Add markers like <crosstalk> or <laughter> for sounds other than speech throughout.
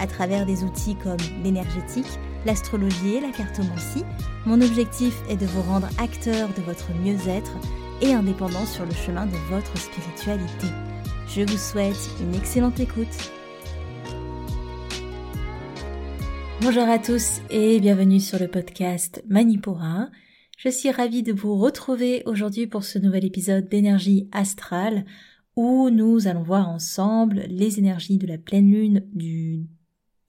à travers des outils comme l'énergétique, l'astrologie et la cartomancie. Mon objectif est de vous rendre acteur de votre mieux-être et indépendant sur le chemin de votre spiritualité. Je vous souhaite une excellente écoute. Bonjour à tous et bienvenue sur le podcast Manipura. Je suis ravie de vous retrouver aujourd'hui pour ce nouvel épisode d'énergie astrale où nous allons voir ensemble les énergies de la pleine lune du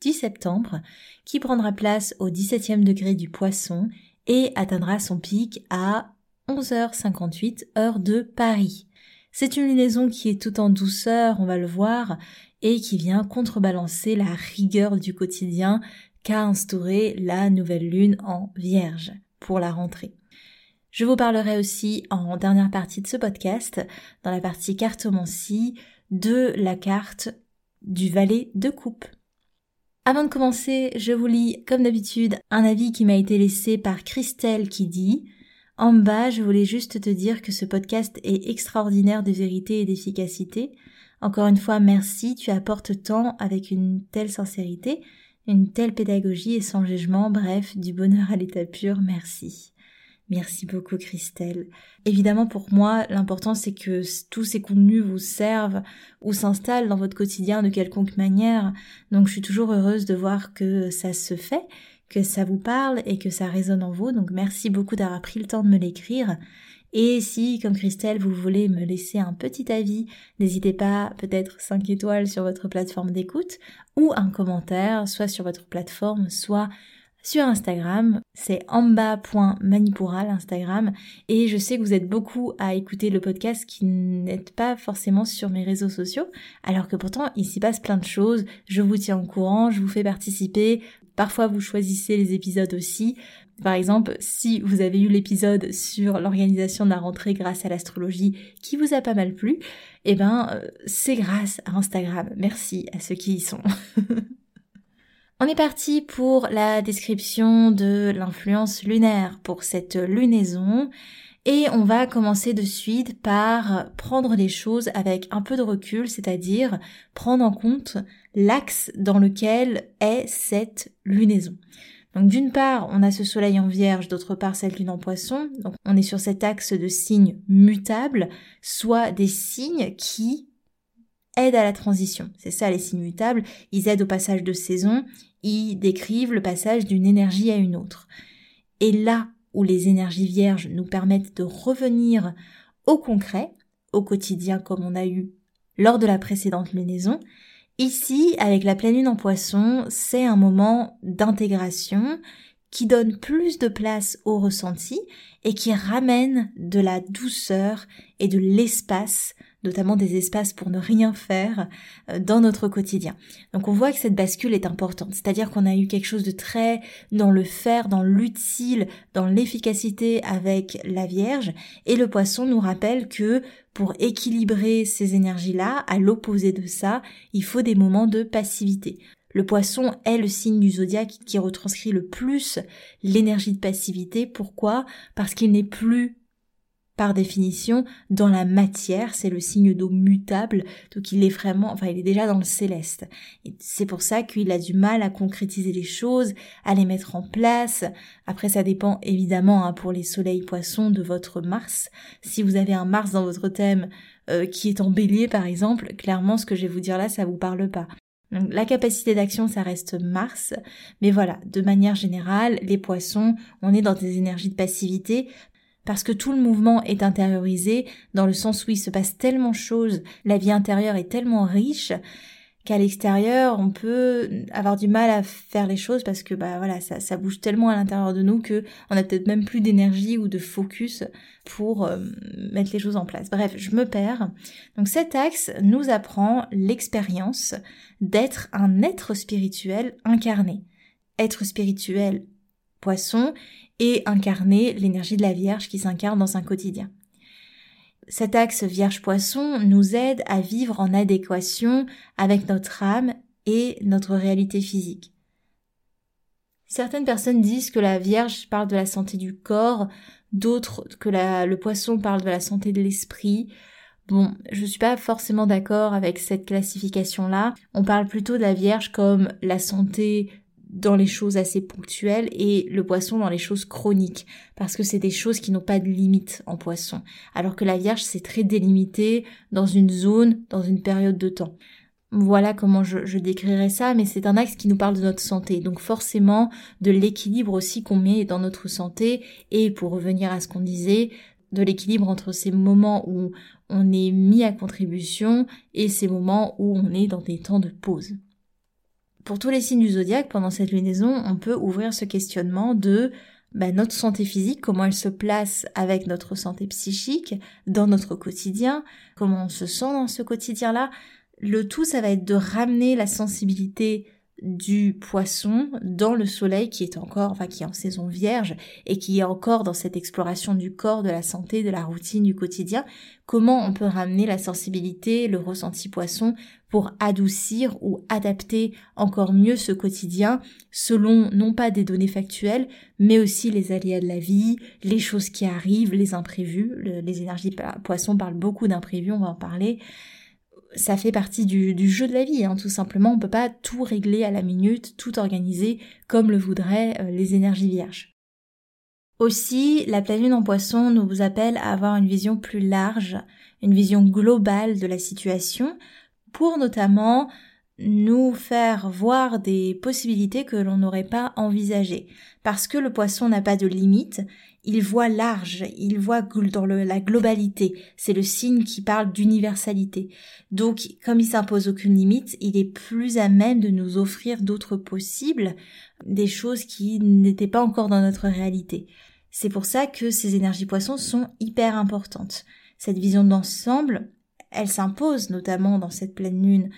10 septembre, qui prendra place au 17e degré du poisson et atteindra son pic à 11h58 heure de Paris. C'est une lunaison qui est tout en douceur, on va le voir, et qui vient contrebalancer la rigueur du quotidien qu'a instauré la nouvelle lune en vierge pour la rentrée. Je vous parlerai aussi en dernière partie de ce podcast, dans la partie cartomancie, de la carte du valet de coupe. Avant de commencer, je vous lis, comme d'habitude, un avis qui m'a été laissé par Christelle qui dit En bas, je voulais juste te dire que ce podcast est extraordinaire de vérité et d'efficacité. Encore une fois, merci, tu apportes tant avec une telle sincérité, une telle pédagogie et sans jugement, bref, du bonheur à l'état pur, merci. Merci beaucoup Christelle. Évidemment pour moi, l'important c'est que tous ces contenus vous servent ou s'installent dans votre quotidien de quelconque manière. Donc je suis toujours heureuse de voir que ça se fait, que ça vous parle et que ça résonne en vous. Donc merci beaucoup d'avoir pris le temps de me l'écrire. Et si, comme Christelle, vous voulez me laisser un petit avis, n'hésitez pas peut-être 5 étoiles sur votre plateforme d'écoute ou un commentaire, soit sur votre plateforme, soit sur Instagram. C'est amba.manipura l'Instagram. Et je sais que vous êtes beaucoup à écouter le podcast qui n'êtes pas forcément sur mes réseaux sociaux. Alors que pourtant, il s'y passe plein de choses. Je vous tiens au courant, je vous fais participer. Parfois, vous choisissez les épisodes aussi. Par exemple, si vous avez eu l'épisode sur l'organisation de la rentrée grâce à l'astrologie qui vous a pas mal plu, eh ben, euh, c'est grâce à Instagram. Merci à ceux qui y sont. <laughs> On est parti pour la description de l'influence lunaire pour cette lunaison et on va commencer de suite par prendre les choses avec un peu de recul, c'est-à-dire prendre en compte l'axe dans lequel est cette lunaison. Donc d'une part, on a ce soleil en vierge, d'autre part cette lune en poisson. Donc on est sur cet axe de signes mutables, soit des signes qui aident à la transition. C'est ça les signes mutables, ils aident au passage de saison, ils décrivent le passage d'une énergie à une autre. Et là où les énergies vierges nous permettent de revenir au concret, au quotidien comme on a eu lors de la précédente lunaison, ici, avec la pleine lune en poisson, c'est un moment d'intégration qui donne plus de place au ressenti et qui ramène de la douceur et de l'espace notamment des espaces pour ne rien faire euh, dans notre quotidien. Donc on voit que cette bascule est importante, c'est-à-dire qu'on a eu quelque chose de très dans le faire, dans l'utile, dans l'efficacité avec la Vierge, et le poisson nous rappelle que pour équilibrer ces énergies-là, à l'opposé de ça, il faut des moments de passivité. Le poisson est le signe du zodiaque qui retranscrit le plus l'énergie de passivité. Pourquoi? Parce qu'il n'est plus par définition, dans la matière, c'est le signe d'eau mutable, donc il est vraiment, enfin il est déjà dans le céleste. C'est pour ça qu'il a du mal à concrétiser les choses, à les mettre en place. Après, ça dépend évidemment hein, pour les soleils poissons de votre Mars. Si vous avez un Mars dans votre thème euh, qui est en bélier par exemple, clairement ce que je vais vous dire là, ça vous parle pas. La capacité d'action, ça reste Mars, mais voilà, de manière générale, les poissons, on est dans des énergies de passivité parce que tout le mouvement est intériorisé dans le sens où il se passe tellement de choses, la vie intérieure est tellement riche qu'à l'extérieur on peut avoir du mal à faire les choses parce que bah voilà ça, bouge tellement à l'intérieur de nous que on a peut-être même plus d'énergie ou de focus pour euh, mettre les choses en place. Bref, je me perds. Donc cet axe nous apprend l'expérience d'être un être spirituel incarné. être spirituel poisson et incarner l'énergie de la Vierge qui s'incarne dans un quotidien. Cet axe Vierge-Poisson nous aide à vivre en adéquation avec notre âme et notre réalité physique. Certaines personnes disent que la Vierge parle de la santé du corps, d'autres que le poisson parle de la santé de l'esprit. Bon, je suis pas forcément d'accord avec cette classification-là. On parle plutôt de la Vierge comme la santé dans les choses assez ponctuelles et le poisson dans les choses chroniques parce que c'est des choses qui n'ont pas de limite en poisson alors que la Vierge c'est très délimité dans une zone, dans une période de temps. Voilà comment je, je décrirais ça, mais c'est un axe qui nous parle de notre santé, donc forcément de l'équilibre aussi qu'on met dans notre santé, et pour revenir à ce qu'on disait, de l'équilibre entre ces moments où on est mis à contribution et ces moments où on est dans des temps de pause. Pour tous les signes du zodiaque, pendant cette lunaison, on peut ouvrir ce questionnement de bah, notre santé physique, comment elle se place avec notre santé psychique dans notre quotidien, comment on se sent dans ce quotidien-là. Le tout, ça va être de ramener la sensibilité du poisson dans le soleil qui est encore, enfin qui est en saison vierge et qui est encore dans cette exploration du corps, de la santé, de la routine du quotidien, comment on peut ramener la sensibilité, le ressenti poisson pour adoucir ou adapter encore mieux ce quotidien selon non pas des données factuelles, mais aussi les aléas de la vie, les choses qui arrivent, les imprévus. les énergies poissons parlent beaucoup d'imprévus, on va en parler ça fait partie du, jeu de la vie, hein, tout simplement. On peut pas tout régler à la minute, tout organiser comme le voudraient euh, les énergies vierges. Aussi, la pleine en poisson nous appelle à avoir une vision plus large, une vision globale de la situation, pour notamment nous faire voir des possibilités que l'on n'aurait pas envisagées. Parce que le poisson n'a pas de limite, il voit large, il voit dans la globalité. C'est le signe qui parle d'universalité. Donc, comme il s'impose aucune limite, il est plus à même de nous offrir d'autres possibles, des choses qui n'étaient pas encore dans notre réalité. C'est pour ça que ces énergies poissons sont hyper importantes. Cette vision d'ensemble, elle s'impose notamment dans cette pleine lune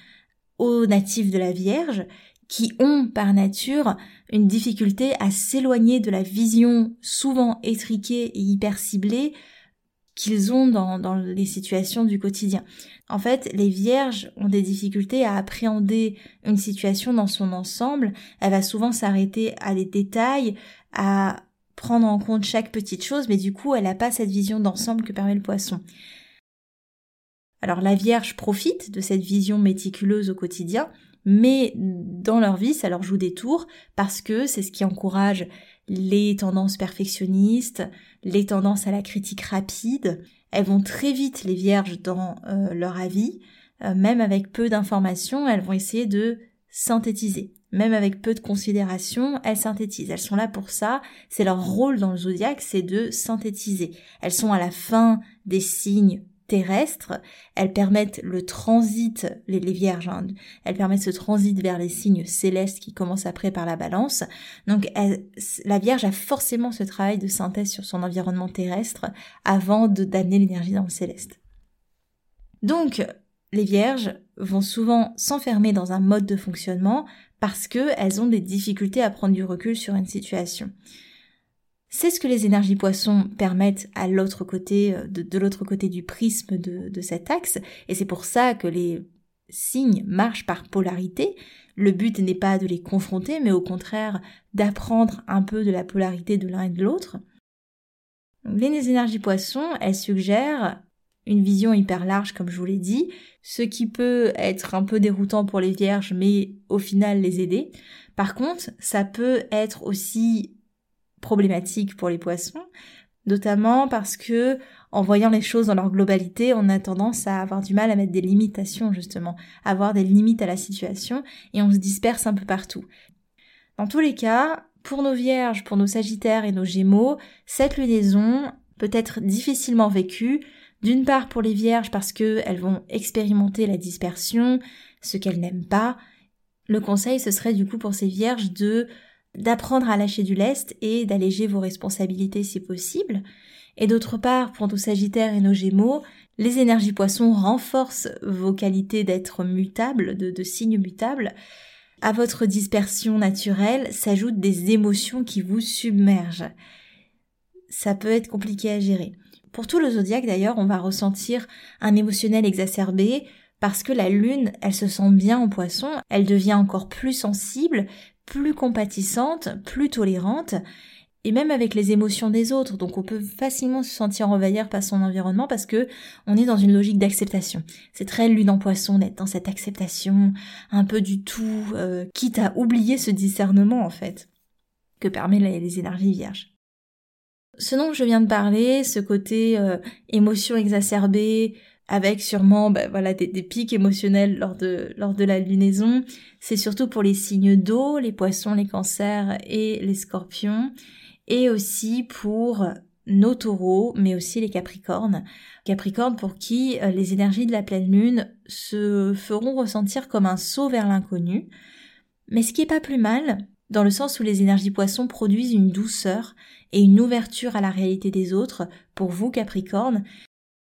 aux natifs de la Vierge qui ont par nature une difficulté à s'éloigner de la vision souvent étriquée et hyper ciblée qu'ils ont dans, les situations du quotidien. En fait, les vierges ont des difficultés à appréhender une situation dans son ensemble. Elle va souvent s'arrêter à des détails, à prendre en compte chaque petite chose, mais du coup, elle n'a pas cette vision d'ensemble que permet le poisson. Alors la Vierge profite de cette vision méticuleuse au quotidien, mais dans leur vie, ça leur joue des tours parce que c'est ce qui encourage les tendances perfectionnistes, les tendances à la critique rapide. Elles vont très vite, les vierges, dans euh, leur avis. Euh, même avec peu d'informations, elles vont essayer de synthétiser. Même avec peu de considération, elles synthétisent. Elles sont là pour ça. C'est leur rôle dans le zodiaque, c'est de synthétiser. Elles sont à la fin des signes terrestres, elles permettent le transit, les, vierges, hein, elles permettent ce transit vers les signes célestes qui commencent après par la balance. Donc la vierge a forcément ce travail de synthèse sur son environnement terrestre avant d'amener l'énergie dans le céleste. Donc les vierges vont souvent s'enfermer dans un mode de fonctionnement parce qu'elles ont des difficultés à prendre du recul sur une situation. C'est ce que les énergies poissons permettent à l'autre côté, euh, de, l'autre côté du prisme de, de cet axe, et c'est pour ça que les signes marchent par polarité. Le but n'est pas de les confronter, mais au contraire d'apprendre un peu de la polarité de l'un et de l'autre. Les énergies poissons, elles suggèrent une vision hyper large, comme je vous l'ai dit, ce qui peut être un peu déroutant pour les vierges, mais au final les aider. Par contre, ça peut être aussi problématique pour les poissons, notamment parce que en voyant les choses dans leur globalité, on a tendance à avoir du mal à mettre des limitations justement, à avoir des limites à la situation et on se disperse un peu partout. Dans tous les cas, pour nos vierges, pour nos sagittaires et nos gémeaux, cette lunaison peut être difficilement vécue, d'une part pour les vierges parce qu'elles vont expérimenter la dispersion, ce qu'elles n'aiment pas. Le conseil, ce serait du coup pour ces vierges de d'apprendre à lâcher du lest et d'alléger vos responsabilités si possible. Et d'autre part, pour nos Sagittaires et nos Gémeaux, les énergies poissons renforcent vos qualités d'être mutable, de, de signes mutables. à votre dispersion naturelle s'ajoutent des émotions qui vous submergent. Ça peut être compliqué à gérer. Pour tout le zodiaque d'ailleurs, on va ressentir un émotionnel exacerbé parce que la lune, elle se sent bien en poisson, elle devient encore plus sensible, plus compatissante, plus tolérante, et même avec les émotions des autres. Donc on peut facilement se sentir envahir par son environnement parce que on est dans une logique d'acceptation. C'est très lune en poisson d'être dans cette acceptation, un peu du tout, euh, quitte à oublier ce discernement en fait que permet les, énergies vierges. Ce dont je viens de parler, ce côté euh, émotion exacerbée, avec sûrement bah, voilà des, pics émotionnels lors de lors de la lunaison. C'est surtout pour les signes d'eau, les poissons, les cancers et les scorpions, et aussi pour nos taureaux, mais aussi les capricornes. Capricornes pour qui euh, les énergies de la pleine lune se feront ressentir comme un saut vers l'inconnu. Mais ce qui est pas plus mal, dans le sens où les énergies poissons produisent une douceur et une ouverture à la réalité des autres, pour vous Capricorne,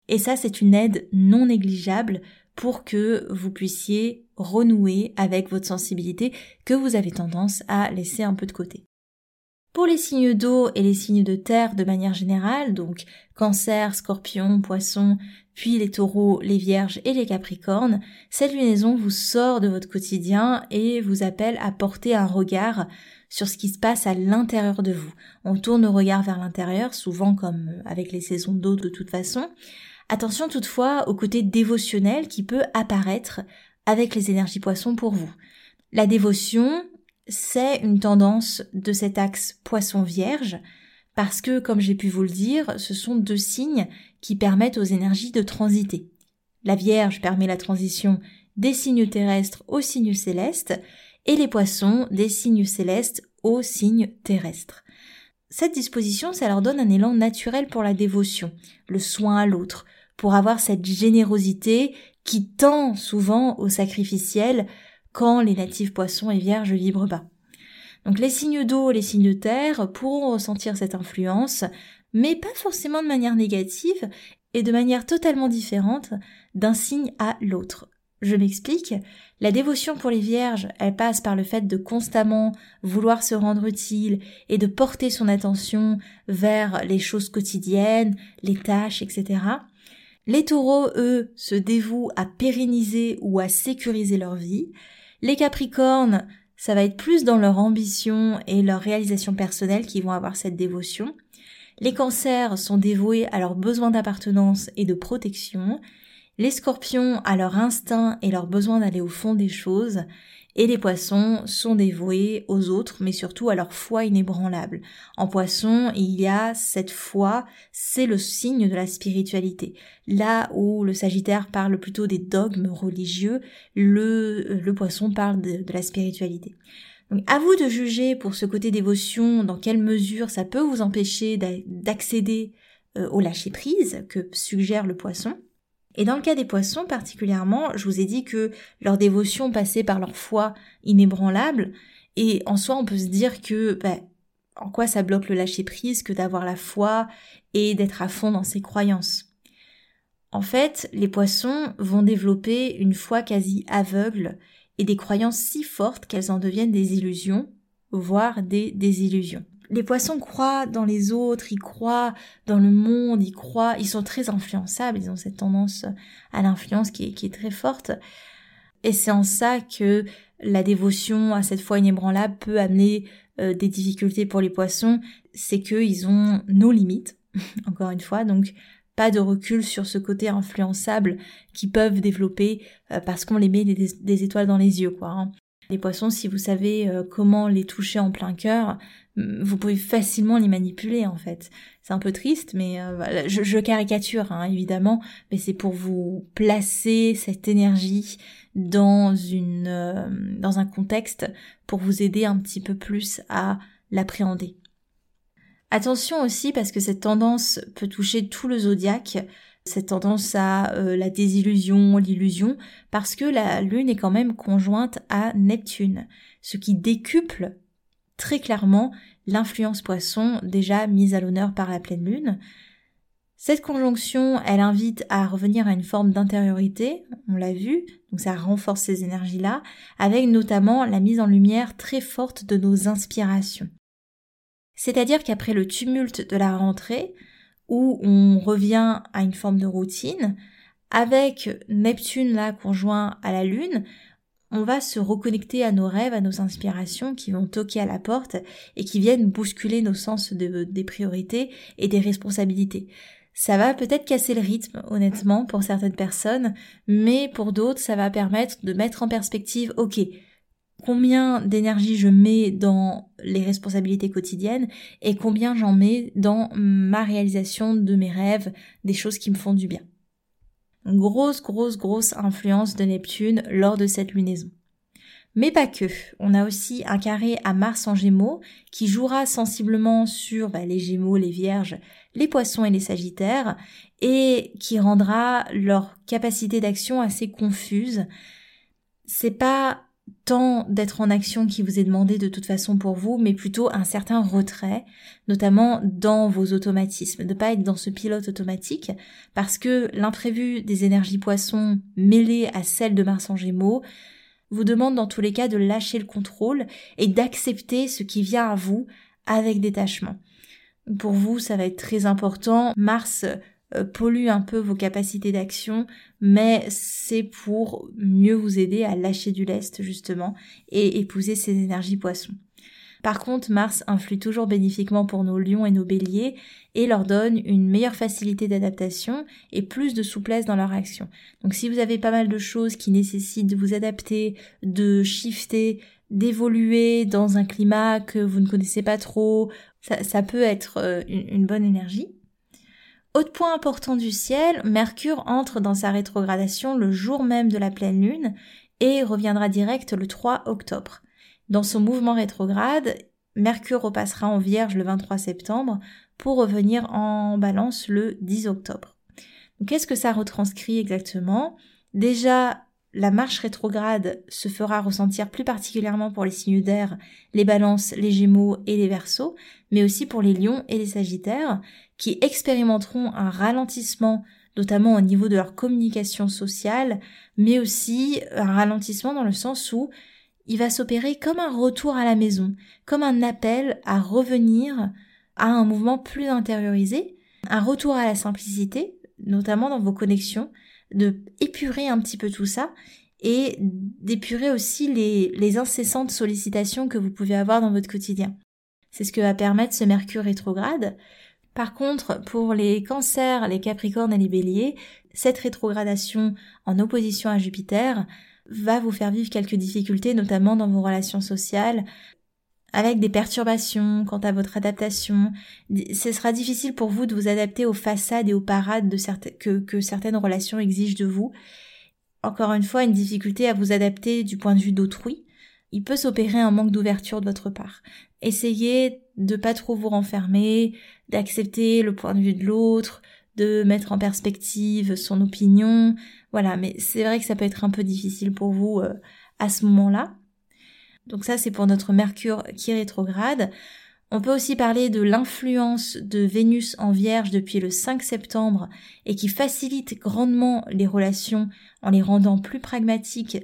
et ça, c'est une aide non négligeable pour que vous puissiez renouer avec votre sensibilité que vous avez tendance à laisser un peu de côté. Pour les signes d'eau et les signes de terre de manière générale, donc cancer, scorpion, poisson, puis les taureaux, les vierges et les capricornes, cette lunaison vous sort de votre quotidien et vous appelle à porter un regard sur ce qui se passe à l'intérieur de vous. On tourne le regard vers l'intérieur, souvent comme avec les saisons d'eau de toute façon, Attention toutefois au côté dévotionnel qui peut apparaître avec les énergies poissons pour vous. La dévotion, c'est une tendance de cet axe poisson vierge parce que, comme j'ai pu vous le dire, ce sont deux signes qui permettent aux énergies de transiter. La Vierge permet la transition des signes terrestres aux signes célestes et les poissons des signes célestes aux signes terrestres. Cette disposition, ça leur donne un élan naturel pour la dévotion, le soin à l'autre, pour avoir cette générosité qui tend souvent au sacrificiel quand les natifs poissons et vierges vibrent bas. Donc les signes d'eau les signes de terre pourront ressentir cette influence, mais pas forcément de manière négative et de manière totalement différente d'un signe à l'autre. Je m'explique. La dévotion pour les vierges, elle passe par le fait de constamment vouloir se rendre utile et de porter son attention vers les choses quotidiennes, les tâches, etc. Les taureaux, eux, se dévouent à pérenniser ou à sécuriser leur vie. Les capricornes, ça va être plus dans leur ambition et leur réalisation personnelle qui vont avoir cette dévotion. Les cancers sont dévoués à leurs besoins d'appartenance et de protection les scorpions à leur instinct et leur besoin d'aller au fond des choses, et les poissons sont dévoués aux autres, mais surtout à leur foi inébranlable. En poisson, il y a cette foi, c'est le signe de la spiritualité. Là où le Sagittaire parle plutôt des dogmes religieux, le, poisson parle de, de la spiritualité. Donc à vous de juger pour ce côté dévotion, dans quelle mesure ça peut vous empêcher d'accéder euh, au lâcher prise que suggère le poisson. Et dans le cas des poissons particulièrement, je vous ai dit que leur dévotion passait par leur foi inébranlable, et en soi on peut se dire que bah, en quoi ça bloque le lâcher prise que d'avoir la foi et d'être à fond dans ses croyances. En fait, les poissons vont développer une foi quasi aveugle et des croyances si fortes qu'elles en deviennent des illusions, voire des désillusions les poissons croient dans les autres, ils croient dans le monde, ils croient, ils sont très influençables, ils ont cette tendance à l'influence qui est, très forte. Et c'est en ça que la dévotion à cette foi inébranlable peut amener euh, des difficultés pour les poissons, c'est qu'ils ont nos limites, <laughs> encore une fois, donc pas de recul sur ce côté influençable qu'ils peuvent développer euh, parce qu'on les met des, étoiles dans les yeux, quoi. Hein. Les poissons, si vous savez euh, comment les toucher en plein cœur, vous pouvez facilement les manipuler en fait. C'est un peu triste, mais euh, je, caricature hein, évidemment, mais c'est pour vous placer cette énergie dans une euh, dans un contexte pour vous aider un petit peu plus à l'appréhender. Attention aussi parce que cette tendance peut toucher tout le zodiaque, cette tendance à euh, la désillusion, l'illusion, parce que la Lune est quand même conjointe à Neptune, ce qui décuple très clairement l'influence poisson déjà mise à l'honneur par la pleine lune. Cette conjonction, elle invite à revenir à une forme d'intériorité, on l'a vu, donc ça renforce ces énergies-là, avec notamment la mise en lumière très forte de nos inspirations. C'est-à-dire qu'après le tumulte de la rentrée, où on revient à une forme de routine, avec Neptune là conjoint à la Lune, on va se reconnecter à nos rêves, à nos inspirations qui vont toquer à la porte et qui viennent bousculer nos sens des priorités et des responsabilités. Ça va peut-être casser le rythme, honnêtement, pour certaines personnes, mais pour d'autres, ça va permettre de mettre en perspective, ok, combien d'énergie je mets dans les responsabilités quotidiennes et combien j'en mets dans ma réalisation de mes rêves, des choses qui me font du bien. Grosse, grosse, grosse influence de Neptune lors de cette lunaison. Mais pas que. On a aussi un carré à Mars en Gémeaux qui jouera sensiblement sur bah, les Gémeaux, les Vierges, les Poissons et les Sagittaires et qui rendra leur capacité d'action assez confuse. C'est pas tant d'être en action qui vous est demandé de toute façon pour vous, mais plutôt un certain retrait, notamment dans vos automatismes, de pas être dans ce pilote automatique, parce que l'imprévu des énergies poissons mêlées à celles de Mars en Gémeaux vous demande dans tous les cas de lâcher le contrôle et d'accepter ce qui vient à vous avec détachement. Pour vous, ça va être très important. Mars pollue un peu vos capacités d'action, mais c'est pour mieux vous aider à lâcher du lest justement et épouser ces énergies poissons. Par contre, Mars influe toujours bénéfiquement pour nos lions et nos béliers et leur donne une meilleure facilité d'adaptation et plus de souplesse dans leur action. Donc si vous avez pas mal de choses qui nécessitent de vous adapter, de shifter, d'évoluer dans un climat que vous ne connaissez pas trop, ça, peut être euh, une bonne énergie. Autre point important du ciel, Mercure entre dans sa rétrogradation le jour même de la pleine lune et reviendra direct le 3 octobre. Dans son mouvement rétrograde, Mercure repassera en Vierge le 23 septembre pour revenir en Balance le 10 octobre. Qu'est-ce que ça retranscrit exactement? Déjà, la marche rétrograde se fera ressentir plus particulièrement pour les signes d'air, les balances, les gémeaux et les versos, mais aussi pour les lions et les sagittaires, qui expérimenteront un ralentissement notamment au niveau de leur communication sociale, mais aussi un ralentissement dans le sens où il va s'opérer comme un retour à la maison, comme un appel à revenir à un mouvement plus intériorisé, un retour à la simplicité, notamment dans vos connexions, de épurer un petit peu tout ça et d'épurer aussi les, les incessantes sollicitations que vous pouvez avoir dans votre quotidien. C'est ce que va permettre ce Mercure rétrograde. Par contre, pour les cancers, les capricornes et les béliers, cette rétrogradation en opposition à Jupiter va vous faire vivre quelques difficultés, notamment dans vos relations sociales, avec des perturbations quant à votre adaptation. Ce sera difficile pour vous de vous adapter aux façades et aux parades de que, que certaines relations exigent de vous. Encore une fois, une difficulté à vous adapter du point de vue d'autrui. Il peut s'opérer un manque d'ouverture de votre part. Essayez de pas trop vous renfermer, d'accepter le point de vue de l'autre, de mettre en perspective son opinion. Voilà, mais c'est vrai que ça peut être un peu difficile pour vous euh, à ce moment-là. Donc ça, c'est pour notre Mercure qui rétrograde. On peut aussi parler de l'influence de Vénus en Vierge depuis le 5 septembre et qui facilite grandement les relations en les rendant plus pragmatiques,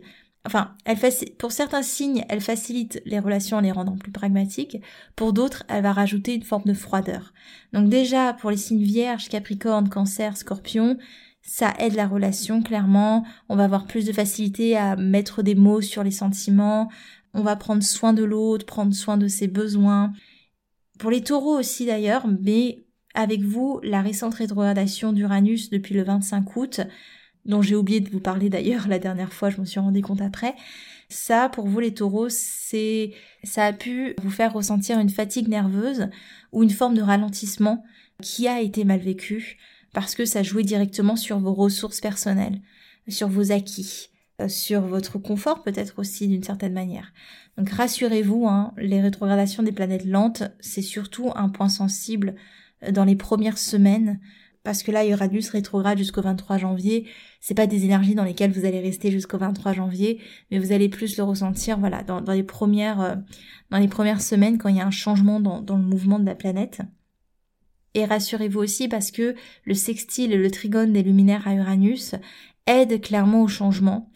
Enfin, elle pour certains signes, elle facilite les relations en les rendant plus pragmatiques. Pour d'autres, elle va rajouter une forme de froideur. Donc déjà, pour les signes vierges, capricorne, cancer, scorpion, ça aide la relation, clairement. On va avoir plus de facilité à mettre des mots sur les sentiments. On va prendre soin de l'autre, prendre soin de ses besoins. Pour les taureaux aussi d'ailleurs, mais avec vous, la récente rétrogradation d'Uranus depuis le 25 août dont j'ai oublié de vous parler d'ailleurs la dernière fois, je me suis rendu compte après. Ça, pour vous les taureaux, c'est, ça a pu vous faire ressentir une fatigue nerveuse ou une forme de ralentissement qui a été mal vécu parce que ça jouait directement sur vos ressources personnelles, sur vos acquis, sur votre confort peut-être aussi d'une certaine manière. Donc rassurez-vous, hein, les rétrogradations des planètes lentes, c'est surtout un point sensible euh, dans les premières semaines parce que là Uranus rétrograde jusqu'au 23 janvier, c'est pas des énergies dans lesquelles vous allez rester jusqu'au 23 janvier, mais vous allez plus le ressentir voilà dans, les premières euh, dans les premières semaines quand il y a un changement dans, dans le mouvement de la planète. Et rassurez-vous aussi parce que le sextile et le trigone des luminaires à Uranus aident clairement au changement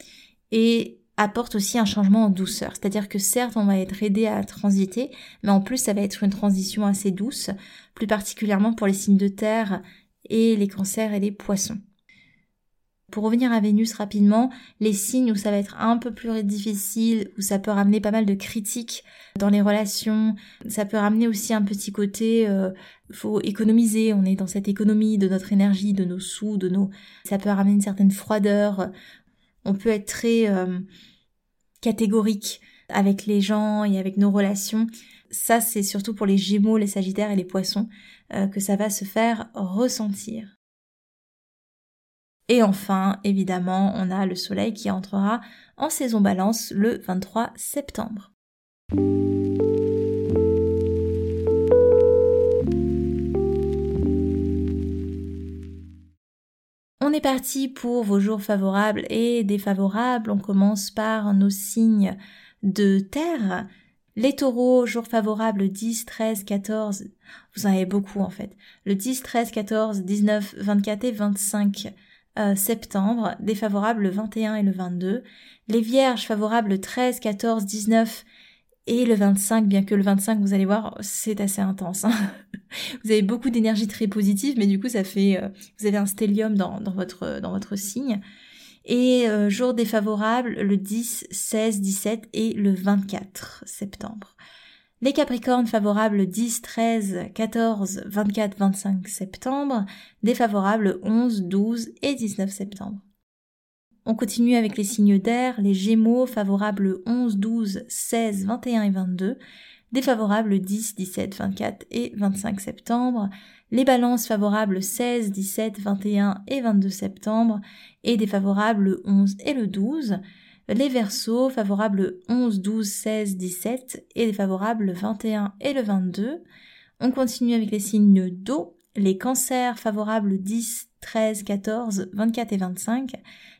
et apportent aussi un changement en douceur. C'est-à-dire que certes, on va être aidé à transiter, mais en plus, ça va être une transition assez douce, plus particulièrement pour les signes de terre et les cancers et les poissons. Pour revenir à Vénus rapidement, les signes où ça va être un peu plus difficile, où ça peut ramener pas mal de critiques dans les relations, ça peut ramener aussi un petit côté, euh, faut économiser, on est dans cette économie de notre énergie, de nos sous, de nos, ça peut ramener une certaine froideur. On peut être très euh, catégorique avec les gens et avec nos relations. Ça, c'est surtout pour les Gémeaux, les Sagittaires et les Poissons euh, que ça va se faire ressentir. Et enfin, évidemment, on a le Soleil qui entrera en saison balance le 23 septembre. On est parti pour vos jours favorables et défavorables. On commence par nos signes de terre. Les taureaux, jours favorables 10, 13, 14. Vous en avez beaucoup en fait. Le 10, 13, 14, 19, 24 et 25 euh, septembre, défavorables le 21 et le 22, les vierges favorables le 13, 14, 19 et le 25, bien que le 25, vous allez voir, c'est assez intense. Hein. <laughs> vous avez beaucoup d'énergie très positive, mais du coup, ça fait, euh, vous avez un stellium dans, dans, votre, dans votre signe. Et euh, jour défavorable, le 10, 16, 17 et le 24 septembre. Les Capricornes favorables 10, 13, 14, 24, 25 septembre, défavorables 11, 12 et 19 septembre. On continue avec les signes d'air, les Gémeaux favorables 11, 12, 16, 21 et 22, défavorables 10, 17, 24 et 25 septembre, les balances favorables 16, 17, 21 et 22 septembre. Et défavorables le 11 et le 12, les Verseaux favorables 11, 12, 16, 17 et défavorables le 21 et le 22. On continue avec les signes d'eau, les cancers favorables 10, 13, 14, 24 et 25,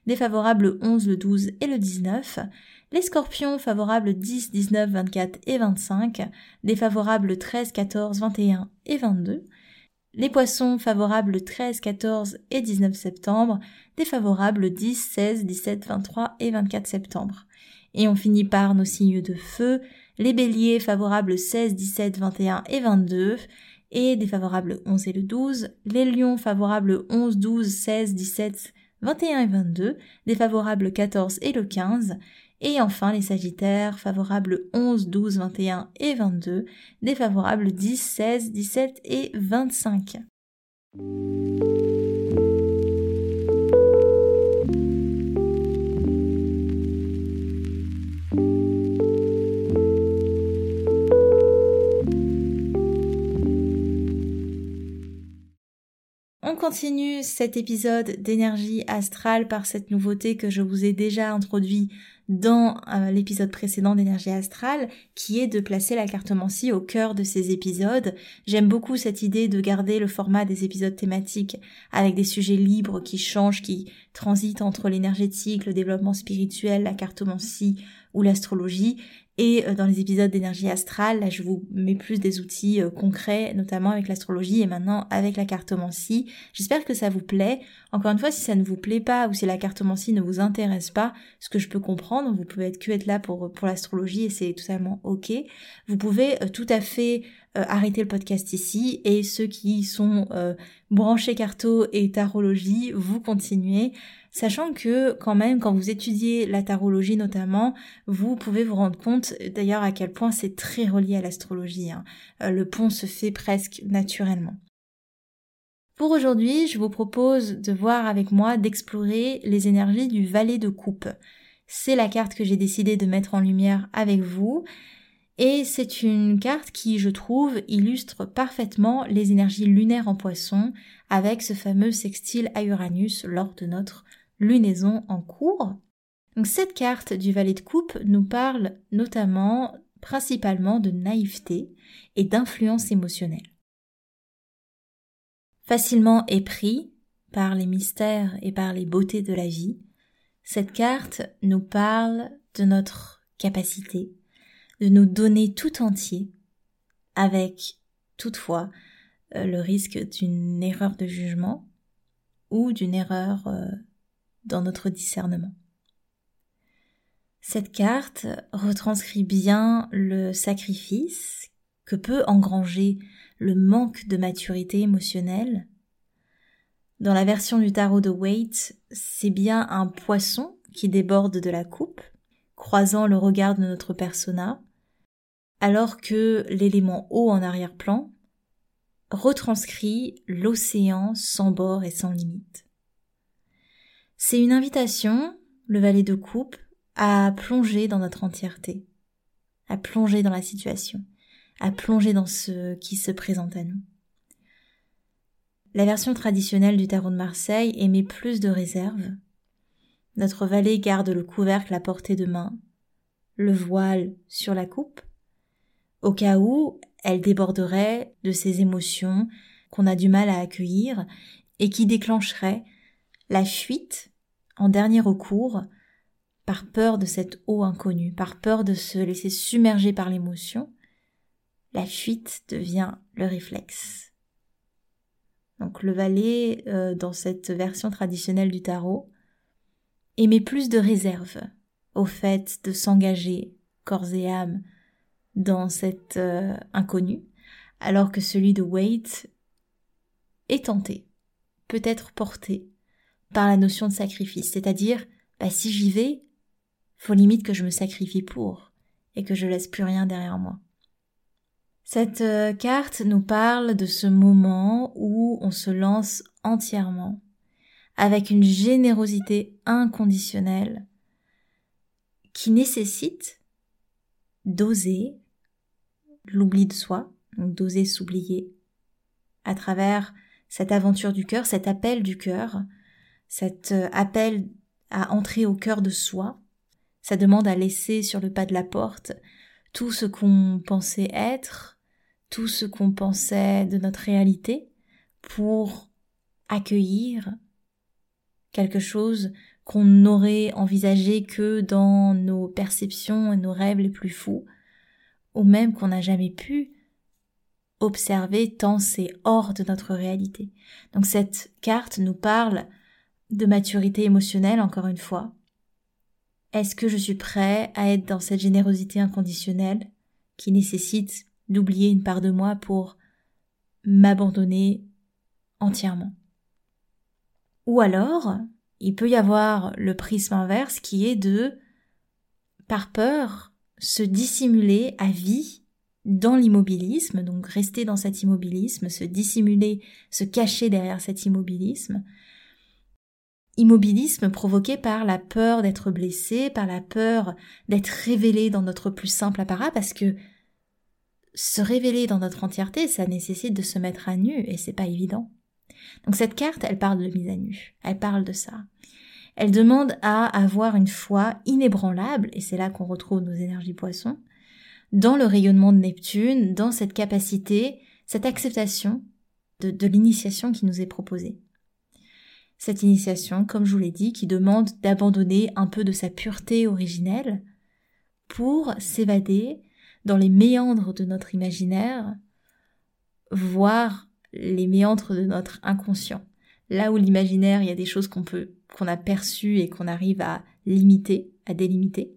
défavorables le 11, le 12 et le 19, les scorpions favorables 10, 19, 24 et 25, défavorables 13, 14, 21 et 22, les poissons favorables 13, 14 et 19 septembre, défavorables 10, 16, 17, 23 et 24 septembre. Et on finit par nos signes de feu, les béliers favorables 16, 17, 21 et 22, et défavorables 11 et le 12, les lions favorables 11, 12, 16, 17, 21 et 22, défavorables 14 et le 15, et enfin les Sagittaires, favorables 11, 12, 21 et 22, défavorables 10, 16, 17 et 25. Continue cet épisode d'énergie astrale par cette nouveauté que je vous ai déjà introduit dans euh, l'épisode précédent d'énergie astrale, qui est de placer la cartomancie au cœur de ces épisodes. J'aime beaucoup cette idée de garder le format des épisodes thématiques avec des sujets libres qui changent, qui transitent entre l'énergétique, le développement spirituel, la cartomancie ou l'astrologie, et euh, dans les épisodes d'énergie astrale, là, je vous mets plus des outils euh, concrets, notamment avec l'astrologie et maintenant avec la cartomancie. J'espère que ça vous plaît. Encore une fois, si ça ne vous plaît pas ou si la cartomancie ne vous intéresse pas, ce que je peux comprendre, vous pouvez être que être là pour, pour l'astrologie et c'est totalement ok. Vous pouvez euh, tout à fait arrêter le podcast ici et ceux qui sont branchés carto et tarologie, vous continuez sachant que quand même quand vous étudiez la tarologie notamment, vous pouvez vous rendre compte d'ailleurs à quel point c'est très relié à l'astrologie. Hein. Euh, le pont se fait presque naturellement. Pour aujourd'hui, je vous propose de voir avec moi, d'explorer les énergies du valet de coupe. C'est la carte que j'ai décidé de mettre en lumière avec vous. Et c'est une carte qui, je trouve, illustre parfaitement les énergies lunaires en poisson avec ce fameux sextile à Uranus lors de notre lunaison en cours. Cette carte du valet de coupe nous parle notamment principalement de naïveté et d'influence émotionnelle. Facilement épris par les mystères et par les beautés de la vie, cette carte nous parle de notre capacité de nous donner tout entier, avec toutefois euh, le risque d'une erreur de jugement ou d'une erreur euh, dans notre discernement. Cette carte retranscrit bien le sacrifice que peut engranger le manque de maturité émotionnelle. Dans la version du tarot de Waite, c'est bien un poisson qui déborde de la coupe, croisant le regard de notre persona, alors que l'élément eau en arrière-plan retranscrit l'océan sans bord et sans limite. C'est une invitation, le valet de coupe, à plonger dans notre entièreté, à plonger dans la situation, à plonger dans ce qui se présente à nous. La version traditionnelle du tarot de Marseille émet plus de réserve. Notre valet garde le couvercle à portée de main, le voile sur la coupe, au cas où elle déborderait de ces émotions qu'on a du mal à accueillir et qui déclencheraient la fuite en dernier recours par peur de cette eau inconnue, par peur de se laisser submerger par l'émotion, la fuite devient le réflexe. Donc le valet, euh, dans cette version traditionnelle du tarot, émet plus de réserve au fait de s'engager corps et âme dans cette euh, inconnue, alors que celui de Waite est tenté, peut être porté par la notion de sacrifice, c'est-à-dire bah, si j'y vais, faut limite que je me sacrifie pour et que je laisse plus rien derrière moi. Cette euh, carte nous parle de ce moment où on se lance entièrement, avec une générosité inconditionnelle, qui nécessite d'oser l'oubli de soi, donc d'oser s'oublier, à travers cette aventure du cœur, cet appel du cœur, cet euh, appel à entrer au cœur de soi, ça demande à laisser sur le pas de la porte tout ce qu'on pensait être, tout ce qu'on pensait de notre réalité, pour accueillir quelque chose qu'on n'aurait envisagé que dans nos perceptions et nos rêves les plus fous, ou même qu'on n'a jamais pu observer tant c'est hors de notre réalité. Donc cette carte nous parle de maturité émotionnelle, encore une fois, est-ce que je suis prêt à être dans cette générosité inconditionnelle qui nécessite d'oublier une part de moi pour m'abandonner entièrement? Ou alors, il peut y avoir le prisme inverse qui est de, par peur, se dissimuler à vie dans l'immobilisme, donc rester dans cet immobilisme, se dissimuler, se cacher derrière cet immobilisme, Immobilisme provoqué par la peur d'être blessé, par la peur d'être révélé dans notre plus simple apparat, parce que se révéler dans notre entièreté, ça nécessite de se mettre à nu, et c'est pas évident. Donc cette carte, elle parle de mise à nu, elle parle de ça. Elle demande à avoir une foi inébranlable, et c'est là qu'on retrouve nos énergies poissons, dans le rayonnement de Neptune, dans cette capacité, cette acceptation de, de l'initiation qui nous est proposée. Cette initiation, comme je vous l'ai dit, qui demande d'abandonner un peu de sa pureté originelle pour s'évader dans les méandres de notre imaginaire, voir les méandres de notre inconscient. Là où l'imaginaire, il y a des choses qu'on peut, qu'on a perçues et qu'on arrive à limiter, à délimiter.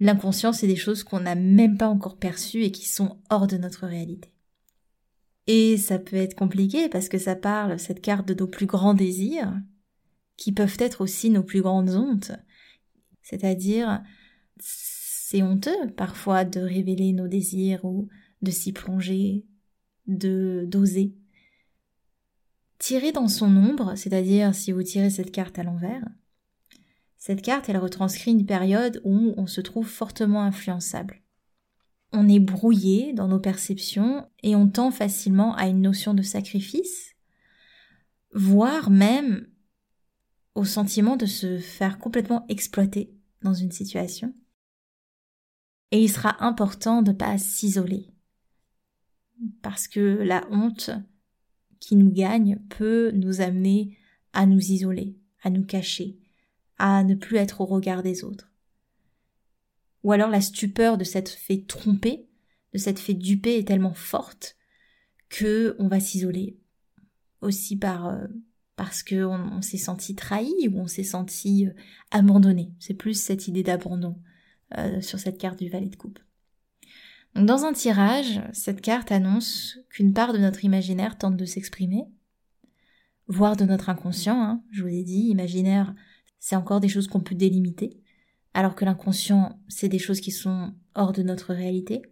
L'inconscient, c'est des choses qu'on n'a même pas encore perçues et qui sont hors de notre réalité. Et ça peut être compliqué parce que ça parle, cette carte de nos plus grands désirs, qui peuvent être aussi nos plus grandes hontes. C'est-à-dire, c'est honteux parfois de révéler nos désirs ou de s'y plonger, de d'oser. Tirer dans son ombre, c'est-à-dire si vous tirez cette carte à l'envers, cette carte, elle retranscrit une période où on se trouve fortement influençable. On est brouillé dans nos perceptions et on tend facilement à une notion de sacrifice, voire même au sentiment de se faire complètement exploiter dans une situation. Et il sera important de ne pas s'isoler. Parce que la honte qui nous gagne peut nous amener à nous isoler, à nous cacher, à ne plus être au regard des autres. Ou alors la stupeur de s'être fait tromper, de s'être fait duper est tellement forte que on va s'isoler. Aussi par euh, parce que on, s'est senti trahi ou on s'est senti euh, abandonné. C'est plus cette idée d'abandon euh, sur cette carte du valet de coupe. Dans un tirage, cette carte annonce qu'une part de notre imaginaire tente de s'exprimer, voire de notre inconscient. Hein, je vous ai dit, imaginaire, c'est encore des choses qu'on peut délimiter, alors que l'inconscient, c'est des choses qui sont hors de notre réalité.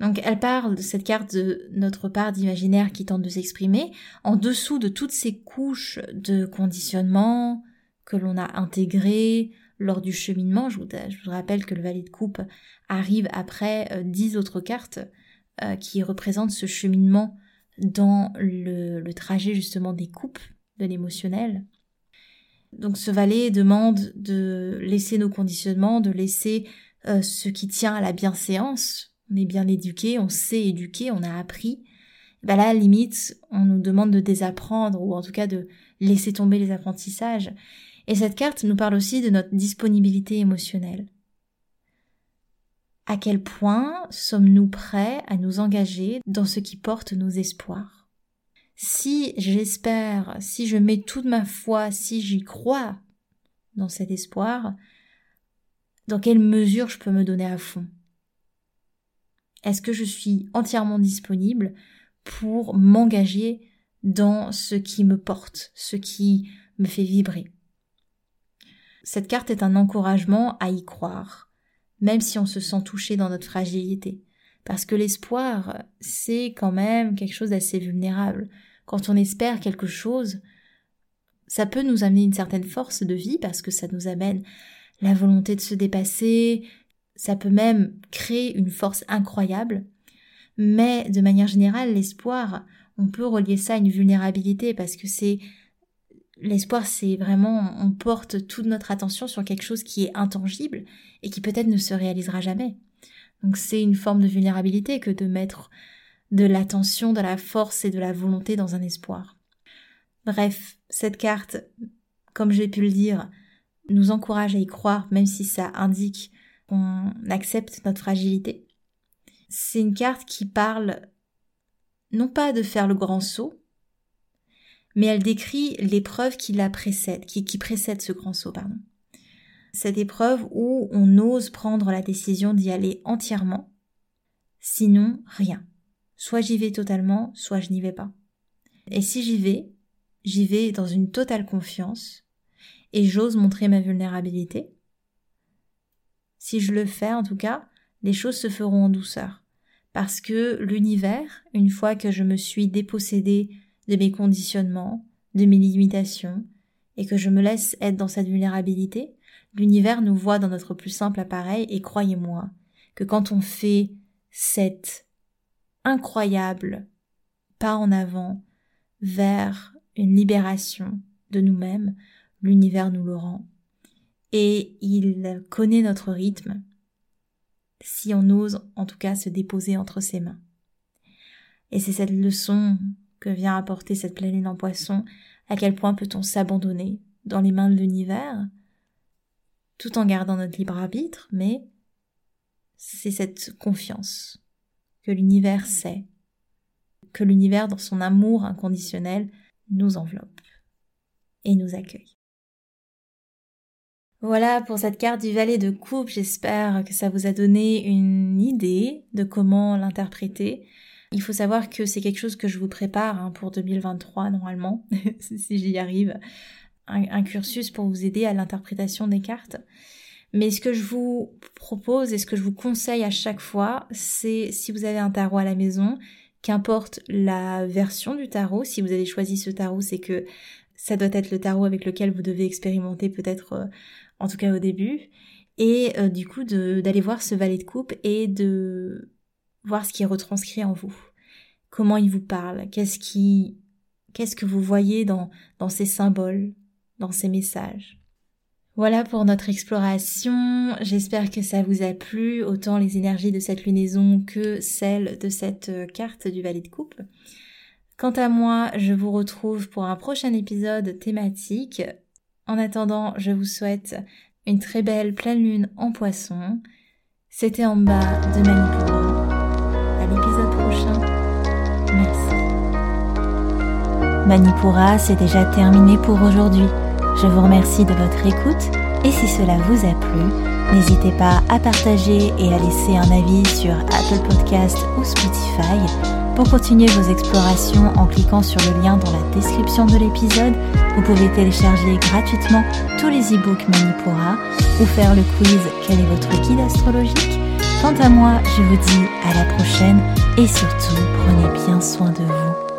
Donc elle parle de cette carte de notre part d'imaginaire qui tente de s'exprimer en dessous de toutes ces couches de conditionnement que l'on a intégrées lors du cheminement. Je vous, rappelle que le valet de coupe arrive après euh, dix autres cartes euh, qui représentent ce cheminement dans le, trajet justement des coupes de l'émotionnel. Donc ce valet demande de laisser nos conditionnements, de laisser euh, ce qui tient à la bienséance, on est bien éduqué, on sait éduquer, on a appris, ben là, limite, on nous demande de désapprendre ou en tout cas de laisser tomber les apprentissages. Et cette carte nous parle aussi de notre disponibilité émotionnelle. À quel point sommes-nous prêts à nous engager dans ce qui porte nos espoirs? Si j'espère, si je mets toute ma foi, si j'y crois dans cet espoir, dans quelle mesure je peux me donner à fond? Est-ce que je suis entièrement disponible pour m'engager dans ce qui me porte, ce qui me fait vibrer? Cette carte est un encouragement à y croire, même si on se sent touché dans notre fragilité. Parce que l'espoir, c'est quand même quelque chose d'assez vulnérable. Quand on espère quelque chose, ça peut nous amener une certaine force de vie parce que ça nous amène la volonté de se dépasser, ça peut même créer une force incroyable, mais de manière générale, l'espoir, on peut relier ça à une vulnérabilité parce que c'est l'espoir, c'est vraiment on porte toute notre attention sur quelque chose qui est intangible et qui peut-être ne se réalisera jamais. Donc c'est une forme de vulnérabilité que de mettre de l'attention, de la force et de la volonté dans un espoir. Bref, cette carte, comme j'ai pu le dire, nous encourage à y croire, même si ça indique on accepte notre fragilité. C'est une carte qui parle non pas de faire le grand saut, mais elle décrit l'épreuve qui la précède, qui, qui précède ce grand saut, pardon. Cette épreuve où on ose prendre la décision d'y aller entièrement, sinon rien. Soit j'y vais totalement, soit je n'y vais pas. Et si j'y vais, j'y vais dans une totale confiance, et j'ose montrer ma vulnérabilité, si je le fais en tout cas, les choses se feront en douceur. Parce que l'univers, une fois que je me suis dépossédée de mes conditionnements, de mes limitations, et que je me laisse être dans cette vulnérabilité, l'univers nous voit dans notre plus simple appareil et croyez-moi que quand on fait cette incroyable pas en avant vers une libération de nous-mêmes, l'univers nous le rend et il connaît notre rythme si on ose en tout cas se déposer entre ses mains. Et c'est cette leçon que vient apporter cette planète en poisson, à quel point peut-on s'abandonner dans les mains de l'univers, tout en gardant notre libre arbitre, mais c'est cette confiance que l'univers sait, que l'univers dans son amour inconditionnel nous enveloppe et nous accueille. Voilà pour cette carte du valet de coupe. J'espère que ça vous a donné une idée de comment l'interpréter. Il faut savoir que c'est quelque chose que je vous prépare hein, pour 2023 normalement, <laughs> si j'y arrive. Un, cursus pour vous aider à l'interprétation des cartes. Mais ce que je vous propose et ce que je vous conseille à chaque fois, c'est si vous avez un tarot à la maison, qu'importe la version du tarot, si vous avez choisi ce tarot, c'est que ça doit être le tarot avec lequel vous devez expérimenter peut-être euh, en tout cas au début, et euh, du coup d'aller voir ce valet de coupe et de voir ce qui est retranscrit en vous. Comment il vous parle, qu'est-ce qui qu'est-ce que vous voyez dans, dans ces symboles, dans ces messages. Voilà pour notre exploration. J'espère que ça vous a plu, autant les énergies de cette lunaison que celles de cette euh, carte du valet de coupe. Quant à moi, je vous retrouve pour un prochain épisode thématique en attendant, je vous souhaite une très belle pleine lune en poisson. C'était en bas de Manipura. À l'épisode prochain. Merci. Manipura, c'est déjà terminé pour aujourd'hui. Je vous remercie de votre écoute et si cela vous a plu, n'hésitez pas à partager et à laisser un avis sur Apple Podcast ou Spotify pour continuer vos explorations en cliquant sur le lien dans la description de l'épisode. Vous pouvez télécharger gratuitement tous les e-books Manipura ou faire le quiz Quel est votre guide astrologique? Quant à moi, je vous dis à la prochaine et surtout prenez bien soin de vous.